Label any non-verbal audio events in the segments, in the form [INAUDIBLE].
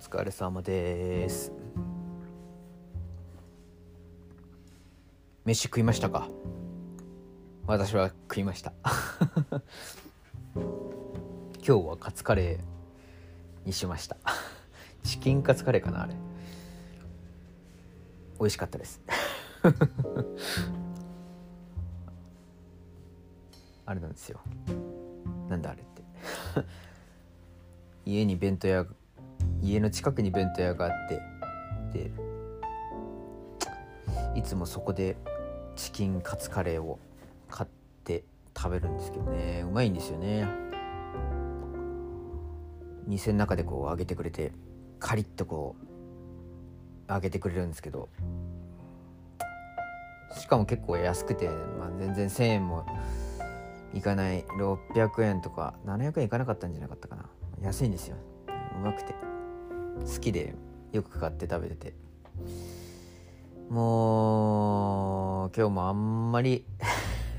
疲れ様です。飯食いましたか？私は食いました。[LAUGHS] 今日はカツカレーにしました。チキンカツカレーかなあれ。美味しかったです。[LAUGHS] あれなんですよ。なんだあれって。[LAUGHS] 家に弁当屋家の近くに弁当屋があってでいつもそこでチキンカツカレーを買って食べるんですけどね。うまいんですよね。店の中でこう揚げてくれてカリッとこう揚げてくれるんですけどしかも結構安くて、まあ、全然1000円もいかない。600円とか700円いかなかったんじゃなかったかな。安いんですよ。うまくて。好きでよく買って食べてて。もう今日もあんまり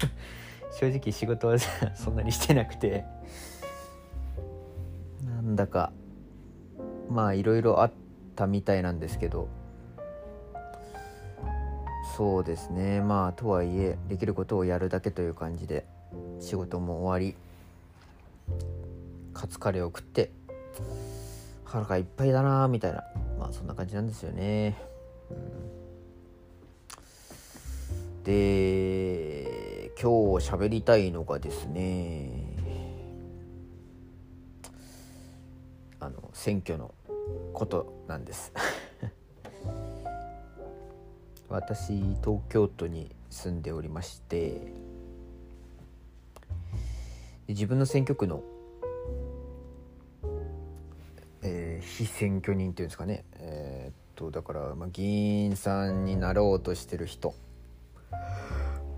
[LAUGHS] 正直仕事はそんなにしてなくて。なんだかまあいろいろあったみたいなんですけど。そうですね。まあとはいえできることをやるだけという感じで仕事も終わりカツカレーを食って腹がいっぱいだなみたいな。まあそんな感じなんですよね、うん、で今日喋りたいのがですねあの選挙のことなんです。[LAUGHS] 私東京都に住んでおりまして自分の選挙区の非選挙人っていうんですかね。えー、っとだから、まあ、議員さんになろうとしてる人。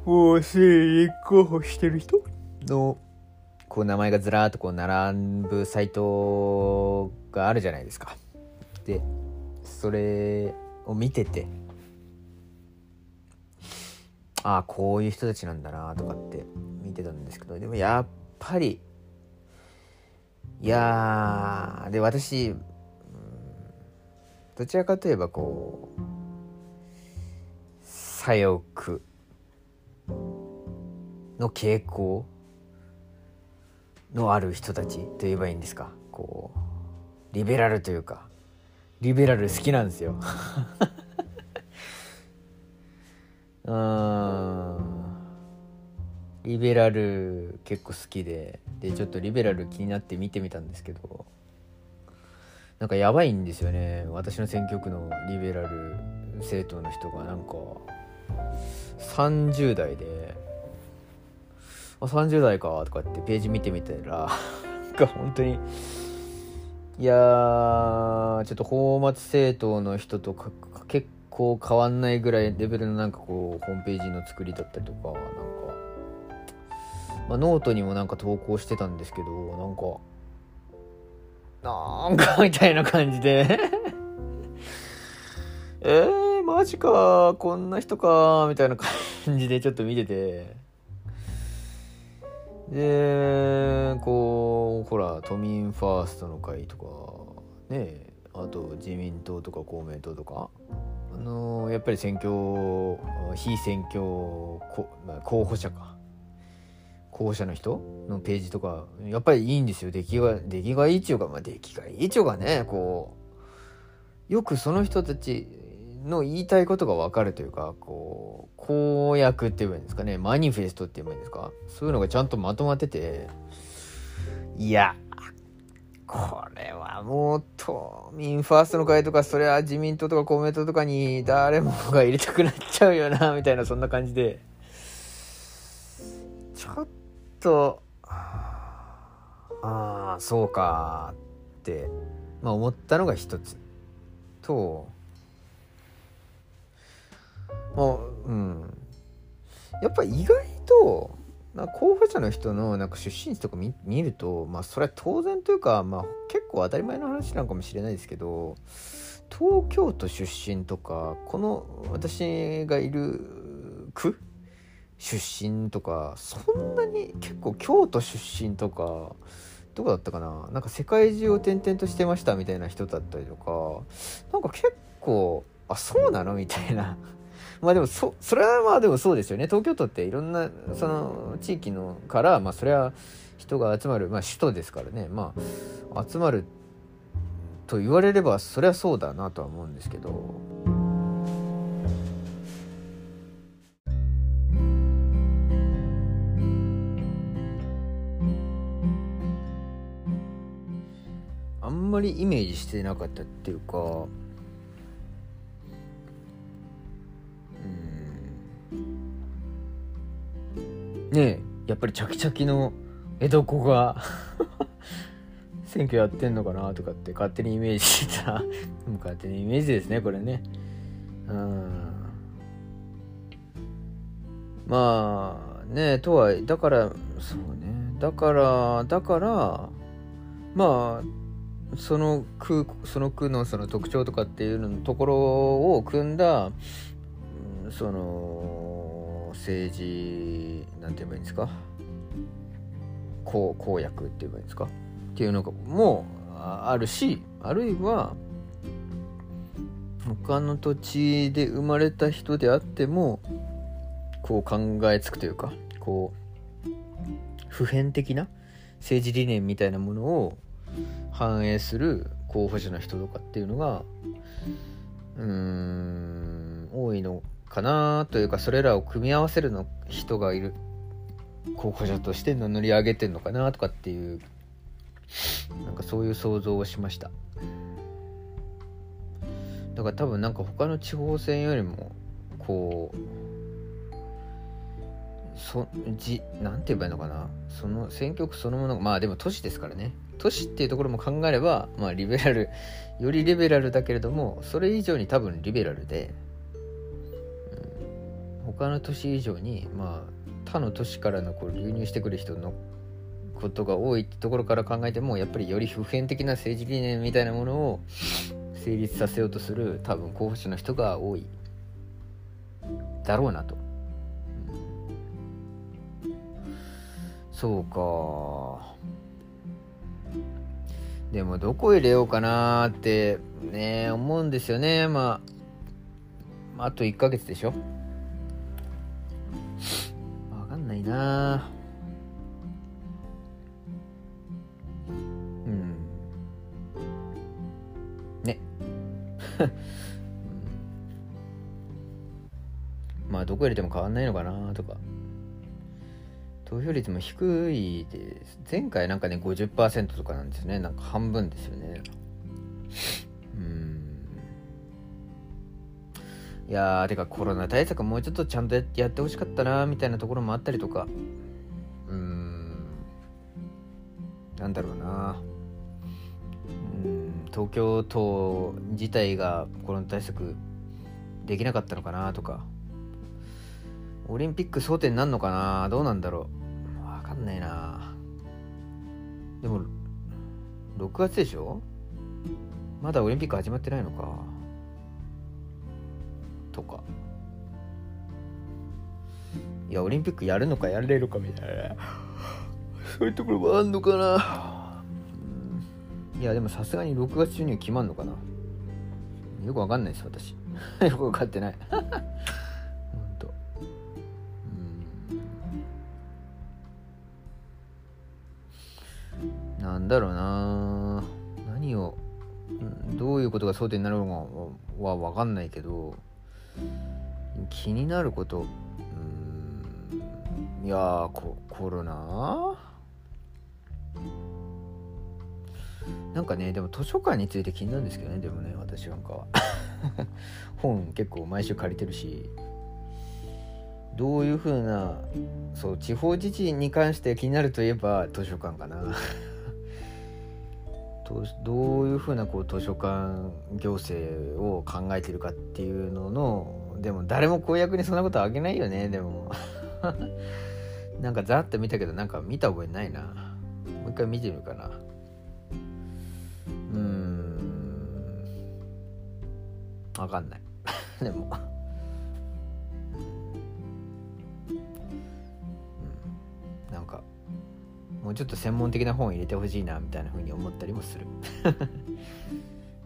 を立候補してる人？のこう名前がずらーっとこう並ぶサイトがあるじゃないですか。でそれを見ててああこういう人たちなんだなとかって見てたんですけどでもやっぱりいやで私どちらかといえばこう左翼の傾向のある人たちと言えばいいんですか？こうリベラルというかリベラル好きなんですよ。[LAUGHS] うん。リベラル結構好きででちょっとリベラル気になって見てみたんですけど。なんかやばいんですよね。私の選挙区のリベラル政党の人がなんか30代で「あ30代か」とかってページ見てみたらなんか本当にいやーちょっと泡沫政党の人とか結構変わんないぐらいレベルのなんかこうホームページの作りだったりとかなんか、まあ、ノートにもなんか投稿してたんですけどなんかなんかみたいな感じで。[LAUGHS] えー、マジかこんな人かみたいな感じでちょっと見てて。でこうほら都民ファーストの会とかねあと自民党とか公明党とかあのやっぱり選挙非選挙候補者か。候補者の人のページとかやっぱりいいんですよ。出来が出来がいいっちゅうかまあ出来がいいっちゅうかねこうよくその人たちの言いたいことが分かるというかこう公約って言えばいいんですかね。マニフェストって言えばいいんですか。そういうのがちゃんとまとまってていやこれはもう都民ファーストの会とかそれは自民党とか公明党とかに誰もが入れたくなっちゃうよなみたいなそんな感じで。ちょっと。ああそうかって、まあ、思ったのが一つ。ともううん。やっぱ意外とな候補者の人のなんか出身地とか見るとまあそれは当然というか、まあ、結構当たり前の話なのかもしれないですけど東京都出身とかこの私がいる区出身とかそんなに結構京都出身とかどこだったかな？なんか世界中を転々としてましたみたいな人だったりとかなんか結構あそうなの？みたいな。[LAUGHS] まあでもそそれはまあでもそうですよね。東京都っていろんなその地域のからまあそれは人が集まる、まあ、首都ですからね。まあ集まると言われればそりゃそうだなとは思うんですけど。まりイメージしてなかったっていうかうん。ねえやっぱりチャキチャキの江戸子が [LAUGHS] 選挙やってんのかなとかって勝手にイメージしてた。[LAUGHS] 勝手にイメージですねこれね。うん。まあねとはだからそうね。だからだからまあその区その区のその特徴とかっていうのところを組んだその政治なんて言えばいいんですか？公公約って言えばいいんですか？っていうのもあるしあるいは他の土地で生まれた人であってもこう考えつくというかこう普遍的な政治理念みたいなものを反映する候補者の人とかっていうのがうん多いのかなというかそれらを組み合わせるの人がいる候補者として名乗り上げてんのかなとかっていうなんかそういう想像をしました。だから多分なんか他の地方選よりもこうそじなんて言えばいいのかな。その選挙区そのものがまあでも都市ですからね。都市っていうところも考えればまあリベラルよりリベラルだけれどもそれ以上に多分リベラルで、うん、他の都市以上にまあ他の都市からのこう流入してくる人のことが多いってところから考えてもやっぱりより普遍的な政治理念みたいなものを成立させようとする多分候補者の人が多いだろうなと。そうかでもどこ入れようかなってね思うんですよね。まああと1ヶ月でしょ。わかんないなうん。ね。[LAUGHS] まあどこ入れても変わんないのかなとか。投票率も低いです。前回なんかね50%とかなんですね。なんか半分ですよね。うん。いやーてかコロナ対策もうちょっとちゃんとやってほしかったなみたいなところもあったりとか。うん。なんだろうな。うん。東京都自体がコロナ対策できなかったのかなとか。オリンピック争点なるのかなどうなんだろう。かんないな。でも6月でしょ？まだオリンピック始まってないのか。とか。いやオリンピックやるのかやれるかみたいな。そういうところもあんのかな、いやでもさすがに6月中には決まんのかな。よくわかんないです私。[LAUGHS] よくわかってない。んだろうな。何をどういうことが争点になるのかは分かんないけど気になることうんいやココロナ？なんかねでも図書館について気になるんですけどねでもね私なんかは。[LAUGHS] 本結構毎週借りてるし。どういうふうなそう地方自治に関して気になるといえば図書館かな。どういうふうなこう図書館行政を考えてるかっていうののでも誰も公約にそんなことあげないよねでも。[LAUGHS] なんかざっと見たけどなんか見た覚えないな。もう一回見てみるかな。うん。わかんない。[LAUGHS] でも。うちょっと専門的な本を入れてほしいなみたいなふうに思ったりもする。[LAUGHS]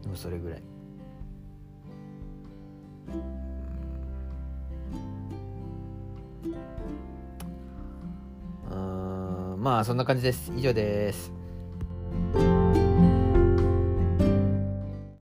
でもそれぐらい。うん。まあそんな感じです。以上です。